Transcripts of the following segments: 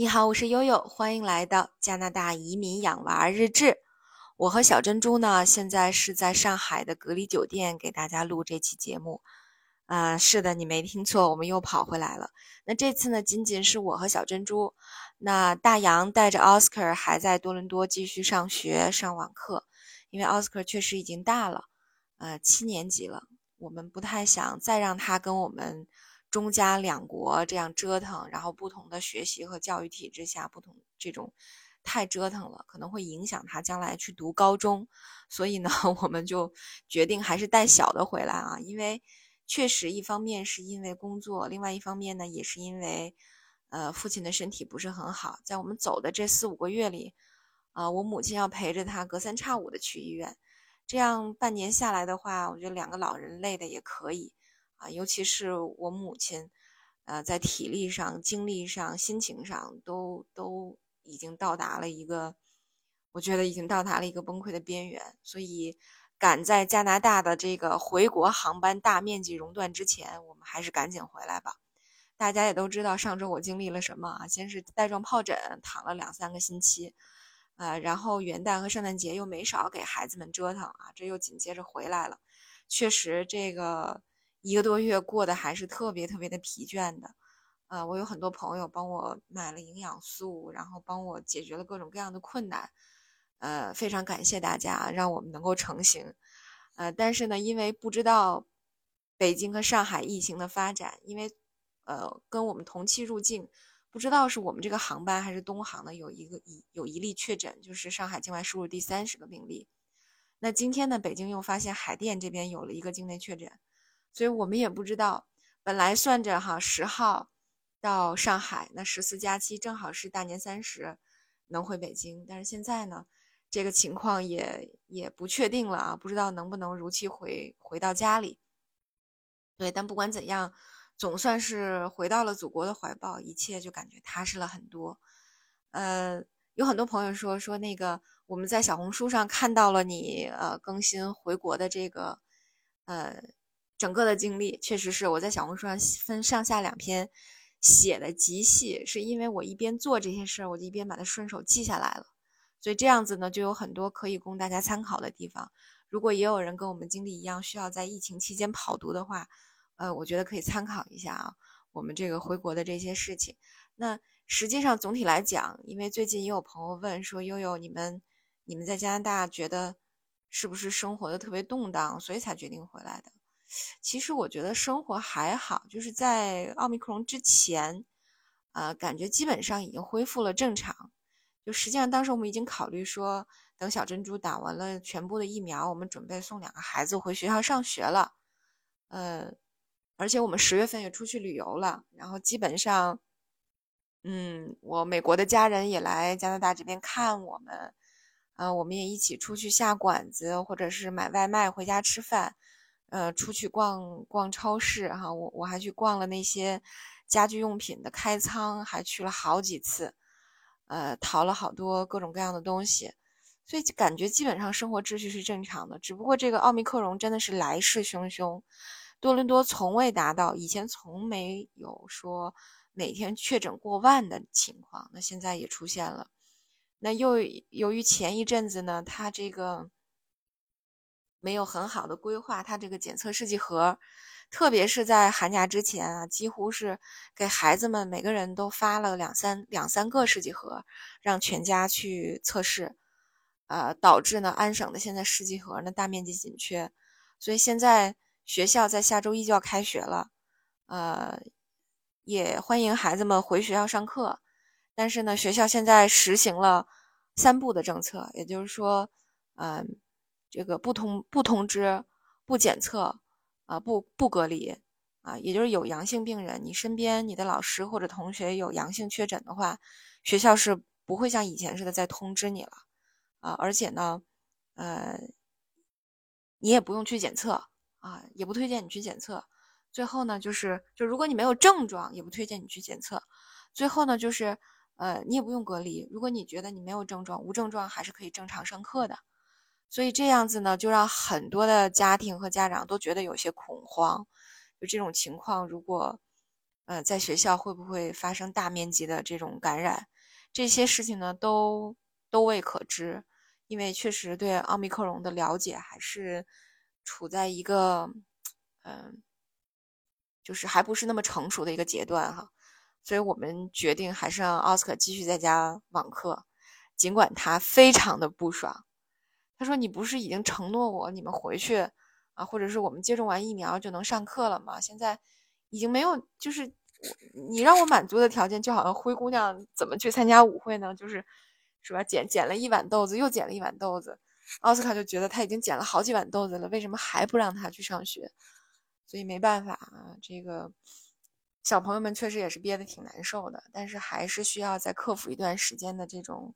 你好，我是悠悠，欢迎来到加拿大移民养娃日志。我和小珍珠呢，现在是在上海的隔离酒店给大家录这期节目。啊，是的，你没听错，我们又跑回来了。那这次呢，仅仅是我和小珍珠。那大洋带着奥斯卡还在多伦多继续上学上网课，因为奥斯卡确实已经大了，呃，七年级了。我们不太想再让他跟我们。中加两国这样折腾，然后不同的学习和教育体制下，不同这种太折腾了，可能会影响他将来去读高中。所以呢，我们就决定还是带小的回来啊，因为确实一方面是因为工作，另外一方面呢，也是因为呃父亲的身体不是很好，在我们走的这四五个月里，啊，我母亲要陪着他隔三差五的去医院，这样半年下来的话，我觉得两个老人累的也可以。啊，尤其是我母亲，呃，在体力上、精力上、心情上，都都已经到达了一个，我觉得已经到达了一个崩溃的边缘。所以，赶在加拿大的这个回国航班大面积熔断之前，我们还是赶紧回来吧。大家也都知道，上周我经历了什么啊？先是带状疱疹，躺了两三个星期，啊，然后元旦和圣诞节又没少给孩子们折腾啊，这又紧接着回来了。确实，这个。一个多月过得还是特别特别的疲倦的，呃，我有很多朋友帮我买了营养素，然后帮我解决了各种各样的困难，呃，非常感谢大家让我们能够成行，呃，但是呢，因为不知道北京和上海疫情的发展，因为呃跟我们同期入境，不知道是我们这个航班还是东航的有一个一有一例确诊，就是上海境外输入第三十个病例，那今天呢，北京又发现海淀这边有了一个境内确诊。所以我们也不知道，本来算着哈十号到上海，那十四加七正好是大年三十能回北京，但是现在呢，这个情况也也不确定了啊，不知道能不能如期回回到家里。对，但不管怎样，总算是回到了祖国的怀抱，一切就感觉踏实了很多。呃，有很多朋友说说那个我们在小红书上看到了你呃更新回国的这个呃。整个的经历确实是我在小红书上分上下两篇写的极细，是因为我一边做这些事儿，我就一边把它顺手记下来了，所以这样子呢，就有很多可以供大家参考的地方。如果也有人跟我们经历一样，需要在疫情期间跑读的话，呃，我觉得可以参考一下啊，我们这个回国的这些事情。那实际上总体来讲，因为最近也有朋友问说，悠悠你们你们在加拿大觉得是不是生活的特别动荡，所以才决定回来的？其实我觉得生活还好，就是在奥密克戎之前，呃，感觉基本上已经恢复了正常。就实际上当时我们已经考虑说，等小珍珠打完了全部的疫苗，我们准备送两个孩子回学校上学了。呃，而且我们十月份也出去旅游了，然后基本上，嗯，我美国的家人也来加拿大这边看我们，呃，我们也一起出去下馆子，或者是买外卖回家吃饭。呃，出去逛逛超市哈，我我还去逛了那些家居用品的开仓，还去了好几次，呃，淘了好多各种各样的东西，所以感觉基本上生活秩序是正常的。只不过这个奥密克戎真的是来势汹汹，多伦多从未达到以前从没有说每天确诊过万的情况，那现在也出现了。那又由于前一阵子呢，它这个。没有很好的规划，他这个检测试剂盒，特别是在寒假之前啊，几乎是给孩子们每个人都发了两三两三个试剂盒，让全家去测试，呃，导致呢安省的现在试剂盒呢大面积紧缺，所以现在学校在下周一就要开学了，呃，也欢迎孩子们回学校上课，但是呢，学校现在实行了三步的政策，也就是说，嗯。这个不通不通知，不检测，啊不不隔离，啊也就是有阳性病人，你身边你的老师或者同学有阳性确诊的话，学校是不会像以前似的再通知你了，啊而且呢，呃，你也不用去检测，啊也不推荐你去检测。最后呢，就是就如果你没有症状，也不推荐你去检测。最后呢，就是呃你也不用隔离，如果你觉得你没有症状，无症状还是可以正常上课的。所以这样子呢，就让很多的家庭和家长都觉得有些恐慌。就这种情况，如果呃，在学校会不会发生大面积的这种感染？这些事情呢，都都未可知，因为确实对奥密克戎的了解还是处在一个，嗯，就是还不是那么成熟的一个阶段哈。所以我们决定还是让奥斯卡继续在家网课，尽管他非常的不爽。他说：“你不是已经承诺我，你们回去啊，或者是我们接种完疫苗就能上课了吗？现在已经没有，就是你让我满足的条件，就好像灰姑娘怎么去参加舞会呢？就是，是吧？捡捡了一碗豆子，又捡了一碗豆子。奥斯卡就觉得他已经捡了好几碗豆子了，为什么还不让他去上学？所以没办法啊，这个。”小朋友们确实也是憋得挺难受的，但是还是需要再克服一段时间的这种、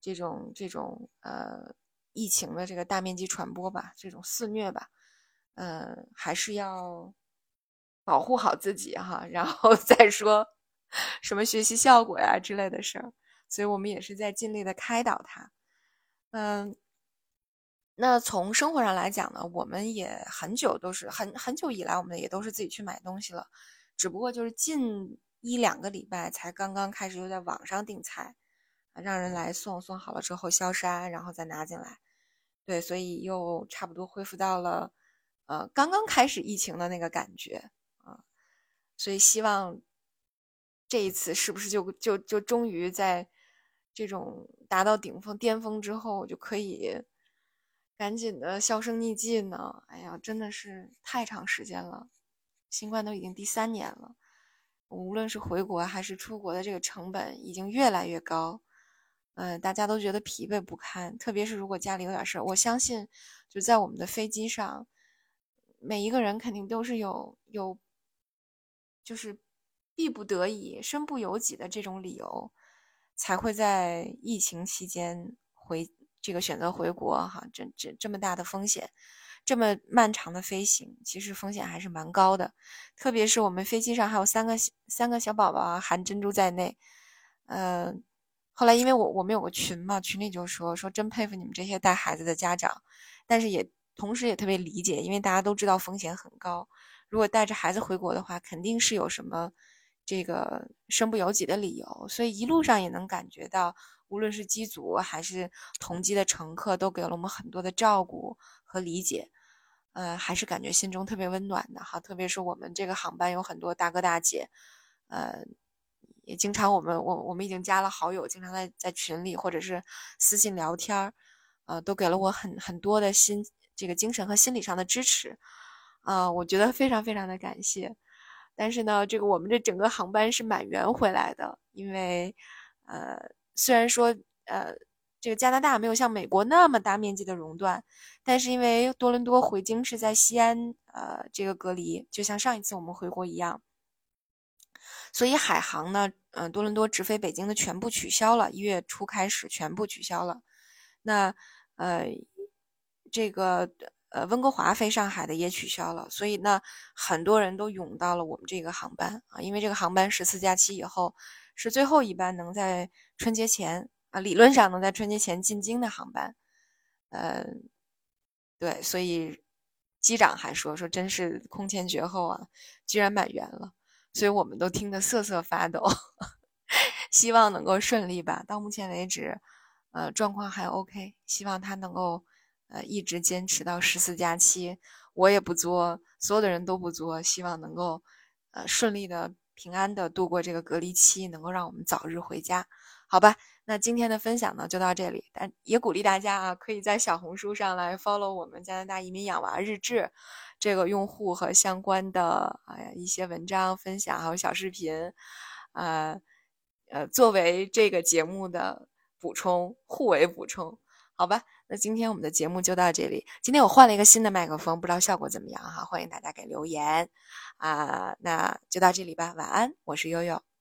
这种、这种呃疫情的这个大面积传播吧，这种肆虐吧，嗯，还是要保护好自己哈，然后再说什么学习效果呀之类的事儿，所以我们也是在尽力的开导他，嗯，那从生活上来讲呢，我们也很久都是很很久以来，我们也都是自己去买东西了。只不过就是近一两个礼拜才刚刚开始又在网上订菜，让人来送，送好了之后消杀，然后再拿进来，对，所以又差不多恢复到了，呃，刚刚开始疫情的那个感觉啊，所以希望这一次是不是就就就终于在这种达到顶峰巅峰之后就可以赶紧的销声匿迹呢？哎呀，真的是太长时间了。新冠都已经第三年了，无论是回国还是出国的这个成本已经越来越高，嗯，大家都觉得疲惫不堪。特别是如果家里有点事儿，我相信就在我们的飞机上，每一个人肯定都是有有，就是逼不得已、身不由己的这种理由，才会在疫情期间回这个选择回国哈。这这这么大的风险。这么漫长的飞行，其实风险还是蛮高的，特别是我们飞机上还有三个三个小宝宝，含珍珠在内。呃，后来因为我我们有个群嘛，群里就说说真佩服你们这些带孩子的家长，但是也同时也特别理解，因为大家都知道风险很高，如果带着孩子回国的话，肯定是有什么这个身不由己的理由，所以一路上也能感觉到，无论是机组还是同机的乘客，都给了我们很多的照顾和理解。呃，还是感觉心中特别温暖的哈，特别是我们这个航班有很多大哥大姐，呃，也经常我们我我们已经加了好友，经常在在群里或者是私信聊天儿，呃，都给了我很很多的心这个精神和心理上的支持，啊，我觉得非常非常的感谢。但是呢，这个我们这整个航班是满员回来的，因为呃，虽然说呃。这个加拿大没有像美国那么大面积的熔断，但是因为多伦多回京是在西安，呃，这个隔离就像上一次我们回国一样，所以海航呢，嗯，多伦多直飞北京的全部取消了，一月初开始全部取消了。那呃，这个呃温哥华飞上海的也取消了，所以呢，很多人都涌到了我们这个航班啊，因为这个航班十四假期以后是最后一班能在春节前。啊，理论上能在春节前进京的航班，呃，对，所以机长还说说真是空前绝后啊，居然满员了，所以我们都听得瑟瑟发抖，希望能够顺利吧。到目前为止，呃，状况还 OK，希望他能够呃一直坚持到十四加七，我也不作，所有的人都不作，希望能够呃顺利的、平安的度过这个隔离期，能够让我们早日回家，好吧？那今天的分享呢，就到这里。但也鼓励大家啊，可以在小红书上来 follow 我们加拿大移民养娃日志这个用户和相关的哎呀一些文章分享，还有小视频，呃呃，作为这个节目的补充，互为补充，好吧？那今天我们的节目就到这里。今天我换了一个新的麦克风，不知道效果怎么样哈？欢迎大家给留言啊。那就到这里吧，晚安，我是悠悠。